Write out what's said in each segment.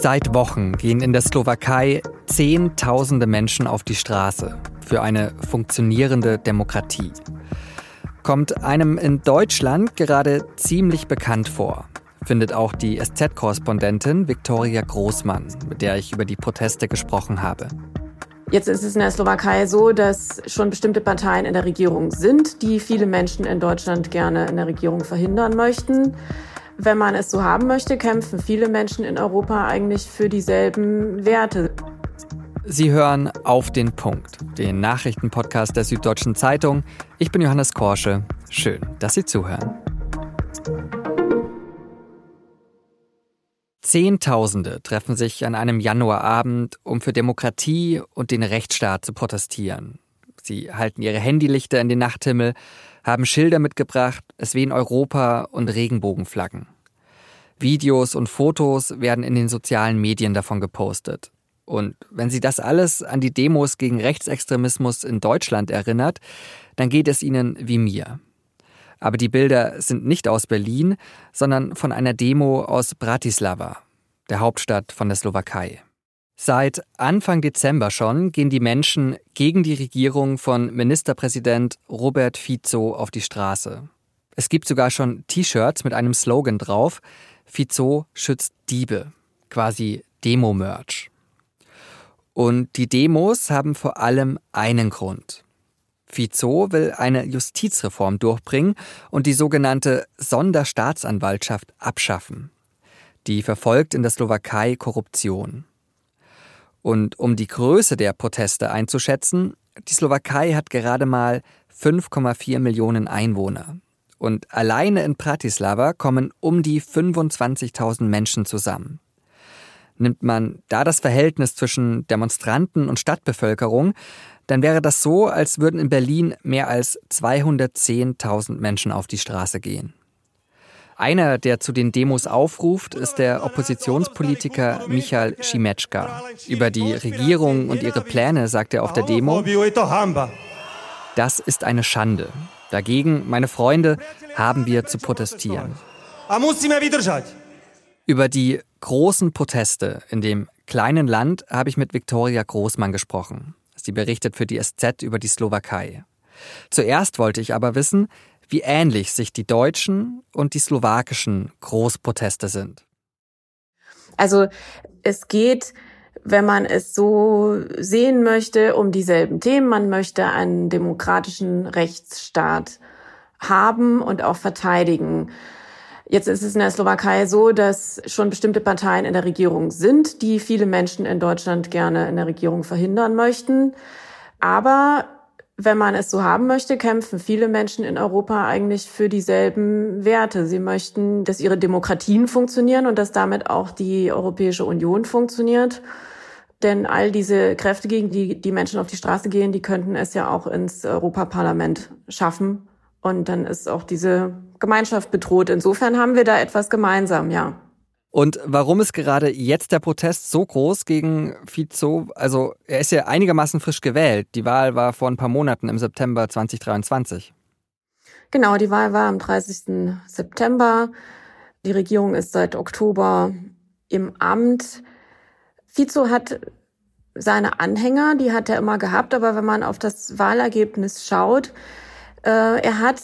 Seit Wochen gehen in der Slowakei Zehntausende Menschen auf die Straße für eine funktionierende Demokratie. Kommt einem in Deutschland gerade ziemlich bekannt vor, findet auch die SZ-Korrespondentin Viktoria Großmann, mit der ich über die Proteste gesprochen habe. Jetzt ist es in der Slowakei so, dass schon bestimmte Parteien in der Regierung sind, die viele Menschen in Deutschland gerne in der Regierung verhindern möchten. Wenn man es so haben möchte, kämpfen viele Menschen in Europa eigentlich für dieselben Werte. Sie hören auf den Punkt, den Nachrichtenpodcast der Süddeutschen Zeitung. Ich bin Johannes Korsche. Schön, dass Sie zuhören. Zehntausende treffen sich an einem Januarabend, um für Demokratie und den Rechtsstaat zu protestieren. Sie halten ihre Handylichter in den Nachthimmel, haben Schilder mitgebracht, es wehen Europa und Regenbogenflaggen. Videos und Fotos werden in den sozialen Medien davon gepostet. Und wenn Sie das alles an die Demos gegen Rechtsextremismus in Deutschland erinnert, dann geht es Ihnen wie mir. Aber die Bilder sind nicht aus Berlin, sondern von einer Demo aus Bratislava, der Hauptstadt von der Slowakei. Seit Anfang Dezember schon gehen die Menschen gegen die Regierung von Ministerpräsident Robert Fico auf die Straße. Es gibt sogar schon T-Shirts mit einem Slogan drauf: Fico schützt Diebe, quasi Demo-Merch. Und die Demos haben vor allem einen Grund. Fico will eine Justizreform durchbringen und die sogenannte Sonderstaatsanwaltschaft abschaffen. Die verfolgt in der Slowakei Korruption. Und um die Größe der Proteste einzuschätzen, die Slowakei hat gerade mal 5,4 Millionen Einwohner. Und alleine in Bratislava kommen um die 25.000 Menschen zusammen. Nimmt man da das Verhältnis zwischen Demonstranten und Stadtbevölkerung, dann wäre das so, als würden in Berlin mehr als 210.000 Menschen auf die Straße gehen. Einer, der zu den Demos aufruft, ist der Oppositionspolitiker Michal Šimetschka. Über die Regierung und ihre Pläne sagt er auf der Demo, das ist eine Schande. Dagegen, meine Freunde, haben wir zu protestieren. Über die großen Proteste in dem kleinen Land habe ich mit Viktoria Großmann gesprochen. Sie berichtet für die SZ über die Slowakei. Zuerst wollte ich aber wissen, wie ähnlich sich die deutschen und die slowakischen Großproteste sind. Also es geht, wenn man es so sehen möchte, um dieselben Themen. Man möchte einen demokratischen Rechtsstaat haben und auch verteidigen. Jetzt ist es in der Slowakei so, dass schon bestimmte Parteien in der Regierung sind, die viele Menschen in Deutschland gerne in der Regierung verhindern möchten. Aber wenn man es so haben möchte, kämpfen viele Menschen in Europa eigentlich für dieselben Werte. Sie möchten, dass ihre Demokratien funktionieren und dass damit auch die Europäische Union funktioniert. Denn all diese Kräfte, gegen die die Menschen auf die Straße gehen, die könnten es ja auch ins Europaparlament schaffen. Und dann ist auch diese Gemeinschaft bedroht. Insofern haben wir da etwas gemeinsam, ja. Und warum ist gerade jetzt der Protest so groß gegen Fico? Also er ist ja einigermaßen frisch gewählt. Die Wahl war vor ein paar Monaten im September 2023. Genau, die Wahl war am 30. September. Die Regierung ist seit Oktober im Amt. Fico hat seine Anhänger, die hat er immer gehabt, aber wenn man auf das Wahlergebnis schaut, äh, er hat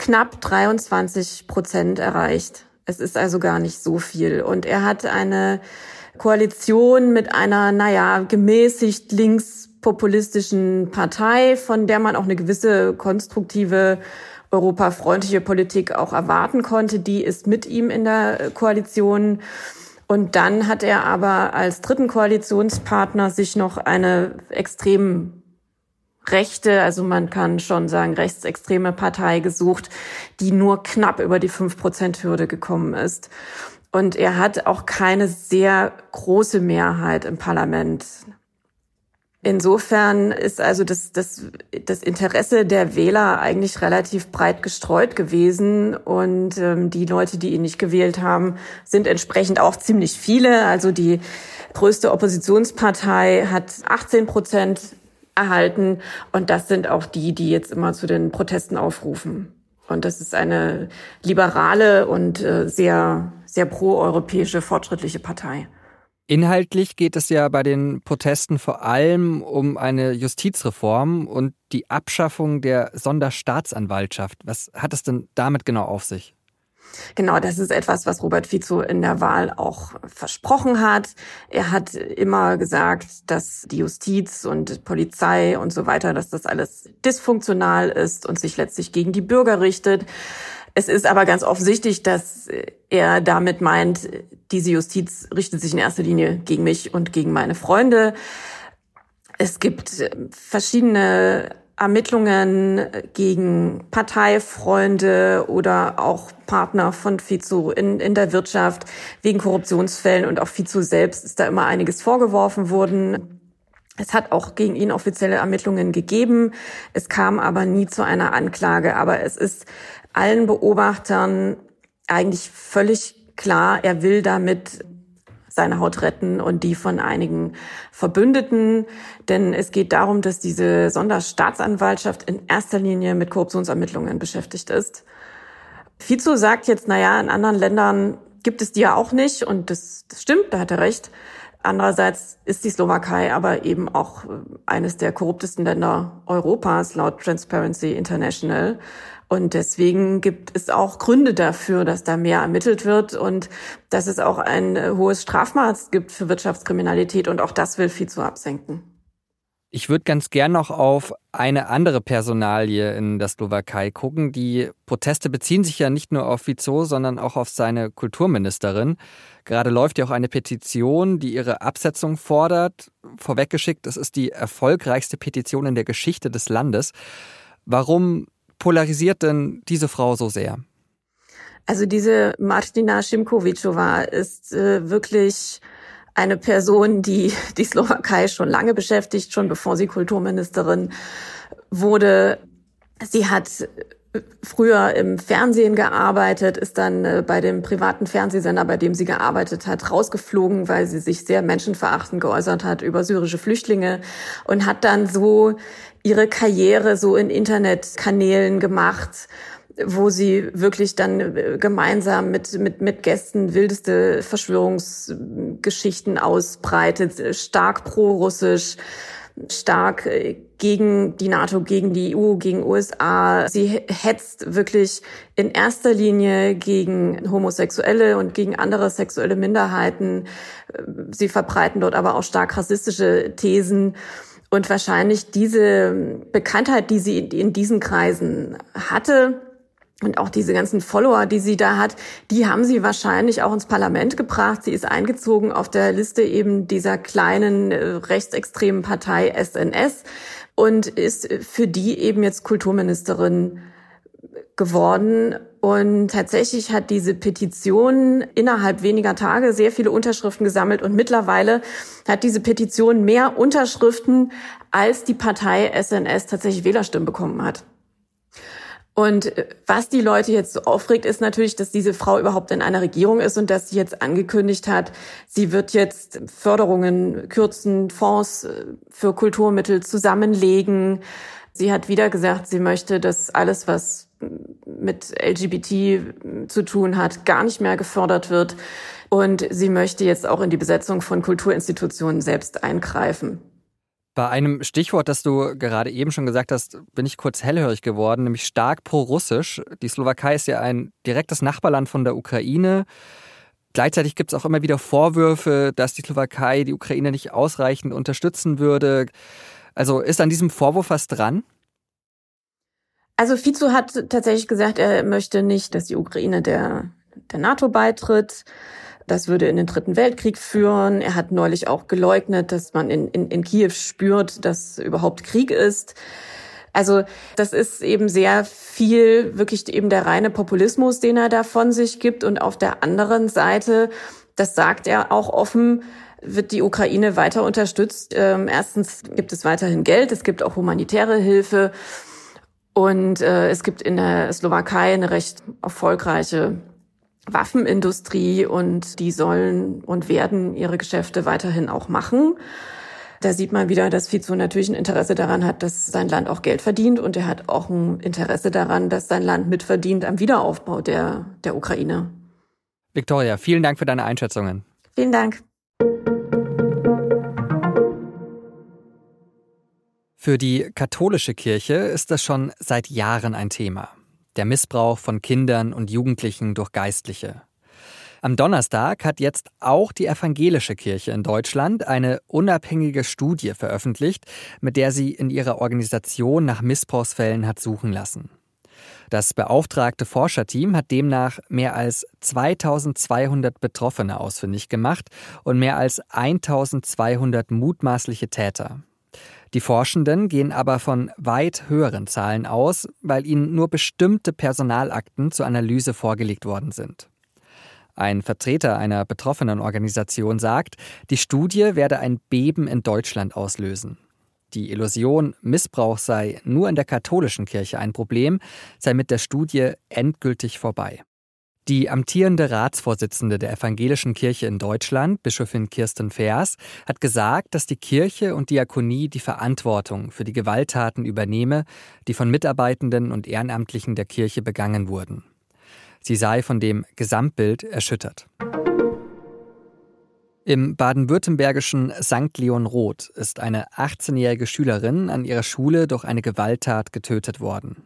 knapp 23 Prozent erreicht. Es ist also gar nicht so viel. Und er hat eine Koalition mit einer, naja, gemäßigt linkspopulistischen Partei, von der man auch eine gewisse konstruktive europafreundliche Politik auch erwarten konnte. Die ist mit ihm in der Koalition. Und dann hat er aber als dritten Koalitionspartner sich noch eine extrem rechte, also man kann schon sagen rechtsextreme Partei gesucht, die nur knapp über die 5-Prozent-Hürde gekommen ist. Und er hat auch keine sehr große Mehrheit im Parlament. Insofern ist also das, das, das Interesse der Wähler eigentlich relativ breit gestreut gewesen. Und ähm, die Leute, die ihn nicht gewählt haben, sind entsprechend auch ziemlich viele. Also die größte Oppositionspartei hat 18 Prozent erhalten. Und das sind auch die, die jetzt immer zu den Protesten aufrufen. Und das ist eine liberale und äh, sehr, sehr proeuropäische, fortschrittliche Partei. Inhaltlich geht es ja bei den Protesten vor allem um eine Justizreform und die Abschaffung der Sonderstaatsanwaltschaft. Was hat es denn damit genau auf sich? Genau, das ist etwas, was Robert Fico in der Wahl auch versprochen hat. Er hat immer gesagt, dass die Justiz und Polizei und so weiter, dass das alles dysfunktional ist und sich letztlich gegen die Bürger richtet. Es ist aber ganz offensichtlich, dass er damit meint, diese Justiz richtet sich in erster Linie gegen mich und gegen meine Freunde. Es gibt verschiedene Ermittlungen gegen Parteifreunde oder auch Partner von Fizu in, in der Wirtschaft wegen Korruptionsfällen und auch Fizu selbst ist da immer einiges vorgeworfen worden. Es hat auch gegen ihn offizielle Ermittlungen gegeben. Es kam aber nie zu einer Anklage. Aber es ist allen Beobachtern eigentlich völlig klar, er will damit seine Haut retten und die von einigen Verbündeten. Denn es geht darum, dass diese Sonderstaatsanwaltschaft in erster Linie mit Korruptionsermittlungen beschäftigt ist. Fico sagt jetzt, na ja, in anderen Ländern gibt es die ja auch nicht und das, das stimmt, da hat er recht. Andererseits ist die Slowakei aber eben auch eines der korruptesten Länder Europas laut Transparency International. Und deswegen gibt es auch Gründe dafür, dass da mehr ermittelt wird und dass es auch ein äh, hohes Strafmaß gibt für Wirtschaftskriminalität. Und auch das will Fico absenken. Ich würde ganz gern noch auf eine andere Personalie in der Slowakei gucken. Die Proteste beziehen sich ja nicht nur auf Fico, sondern auch auf seine Kulturministerin. Gerade läuft ja auch eine Petition, die ihre Absetzung fordert. Vorweggeschickt, es ist die erfolgreichste Petition in der Geschichte des Landes. Warum polarisiert denn diese Frau so sehr? Also diese Martina Šimkovičová ist äh, wirklich eine Person, die die Slowakei schon lange beschäftigt, schon bevor sie Kulturministerin wurde. Sie hat früher im Fernsehen gearbeitet, ist dann äh, bei dem privaten Fernsehsender, bei dem sie gearbeitet hat, rausgeflogen, weil sie sich sehr menschenverachtend geäußert hat über syrische Flüchtlinge und hat dann so ihre Karriere so in Internetkanälen gemacht, wo sie wirklich dann äh, gemeinsam mit, mit, mit Gästen wildeste Verschwörungsgeschichten ausbreitet, stark pro-russisch, stark äh, gegen die NATO, gegen die EU, gegen USA. Sie hetzt wirklich in erster Linie gegen Homosexuelle und gegen andere sexuelle Minderheiten. Sie verbreiten dort aber auch stark rassistische Thesen. Und wahrscheinlich diese Bekanntheit, die sie in diesen Kreisen hatte, und auch diese ganzen Follower, die sie da hat, die haben sie wahrscheinlich auch ins Parlament gebracht. Sie ist eingezogen auf der Liste eben dieser kleinen äh, rechtsextremen Partei SNS und ist für die eben jetzt Kulturministerin geworden. Und tatsächlich hat diese Petition innerhalb weniger Tage sehr viele Unterschriften gesammelt und mittlerweile hat diese Petition mehr Unterschriften, als die Partei SNS tatsächlich Wählerstimmen bekommen hat. Und äh, was die Leute jetzt so aufregt, ist natürlich, dass diese Frau überhaupt in einer Regierung ist und dass sie jetzt angekündigt hat, sie wird jetzt Förderungen kürzen, Fonds äh, für Kulturmittel zusammenlegen. Sie hat wieder gesagt, sie möchte, dass alles, was mit LGBT zu tun hat, gar nicht mehr gefördert wird. Und sie möchte jetzt auch in die Besetzung von Kulturinstitutionen selbst eingreifen. Bei einem Stichwort, das du gerade eben schon gesagt hast, bin ich kurz hellhörig geworden, nämlich stark pro-russisch. Die Slowakei ist ja ein direktes Nachbarland von der Ukraine. Gleichzeitig gibt es auch immer wieder Vorwürfe, dass die Slowakei die Ukraine nicht ausreichend unterstützen würde. Also ist an diesem Vorwurf was dran? Also Fico hat tatsächlich gesagt, er möchte nicht, dass die Ukraine der, der NATO beitritt. Das würde in den Dritten Weltkrieg führen. Er hat neulich auch geleugnet, dass man in, in, in Kiew spürt, dass überhaupt Krieg ist. Also das ist eben sehr viel wirklich eben der reine Populismus, den er da von sich gibt. Und auf der anderen Seite, das sagt er auch offen, wird die Ukraine weiter unterstützt. Ähm, erstens gibt es weiterhin Geld, es gibt auch humanitäre Hilfe. Und äh, es gibt in der Slowakei eine recht erfolgreiche Waffenindustrie und die sollen und werden ihre Geschäfte weiterhin auch machen. Da sieht man wieder, dass Fico natürlich ein Interesse daran hat, dass sein Land auch Geld verdient und er hat auch ein Interesse daran, dass sein Land mitverdient am Wiederaufbau der, der Ukraine. Victoria, vielen Dank für deine Einschätzungen. Vielen Dank. Für die katholische Kirche ist das schon seit Jahren ein Thema. Der Missbrauch von Kindern und Jugendlichen durch Geistliche. Am Donnerstag hat jetzt auch die evangelische Kirche in Deutschland eine unabhängige Studie veröffentlicht, mit der sie in ihrer Organisation nach Missbrauchsfällen hat suchen lassen. Das beauftragte Forscherteam hat demnach mehr als 2200 Betroffene ausfindig gemacht und mehr als 1200 mutmaßliche Täter. Die Forschenden gehen aber von weit höheren Zahlen aus, weil ihnen nur bestimmte Personalakten zur Analyse vorgelegt worden sind. Ein Vertreter einer betroffenen Organisation sagt, die Studie werde ein Beben in Deutschland auslösen. Die Illusion, Missbrauch sei nur in der katholischen Kirche ein Problem, sei mit der Studie endgültig vorbei. Die amtierende Ratsvorsitzende der Evangelischen Kirche in Deutschland, Bischofin Kirsten Vers, hat gesagt, dass die Kirche und Diakonie die Verantwortung für die Gewalttaten übernehme, die von Mitarbeitenden und Ehrenamtlichen der Kirche begangen wurden. Sie sei von dem Gesamtbild erschüttert. Im baden-württembergischen St. Leon Roth ist eine 18-jährige Schülerin an ihrer Schule durch eine Gewalttat getötet worden.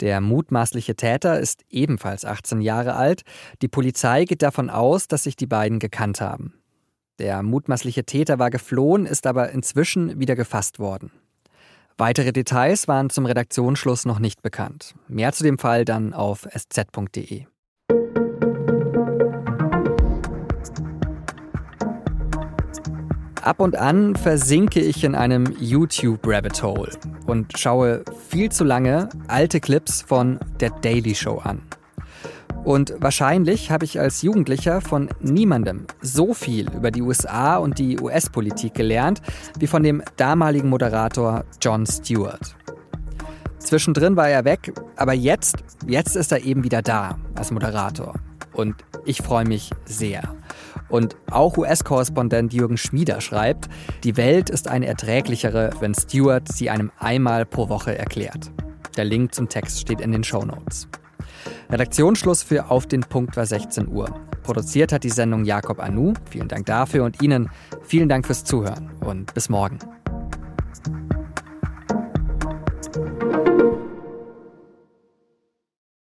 Der mutmaßliche Täter ist ebenfalls 18 Jahre alt. Die Polizei geht davon aus, dass sich die beiden gekannt haben. Der mutmaßliche Täter war geflohen, ist aber inzwischen wieder gefasst worden. Weitere Details waren zum Redaktionsschluss noch nicht bekannt. Mehr zu dem Fall dann auf sz.de. Ab und an versinke ich in einem YouTube-Rabbit Hole und schaue viel zu lange alte Clips von der Daily Show an. Und wahrscheinlich habe ich als Jugendlicher von niemandem so viel über die USA und die US-Politik gelernt wie von dem damaligen Moderator Jon Stewart. Zwischendrin war er weg, aber jetzt, jetzt ist er eben wieder da als Moderator. Und ich freue mich sehr. Und auch US-Korrespondent Jürgen Schmieder schreibt, die Welt ist eine erträglichere, wenn Stewart sie einem einmal pro Woche erklärt. Der Link zum Text steht in den Show Notes. Redaktionsschluss für Auf den Punkt war 16 Uhr. Produziert hat die Sendung Jakob Anu. Vielen Dank dafür und Ihnen vielen Dank fürs Zuhören und bis morgen.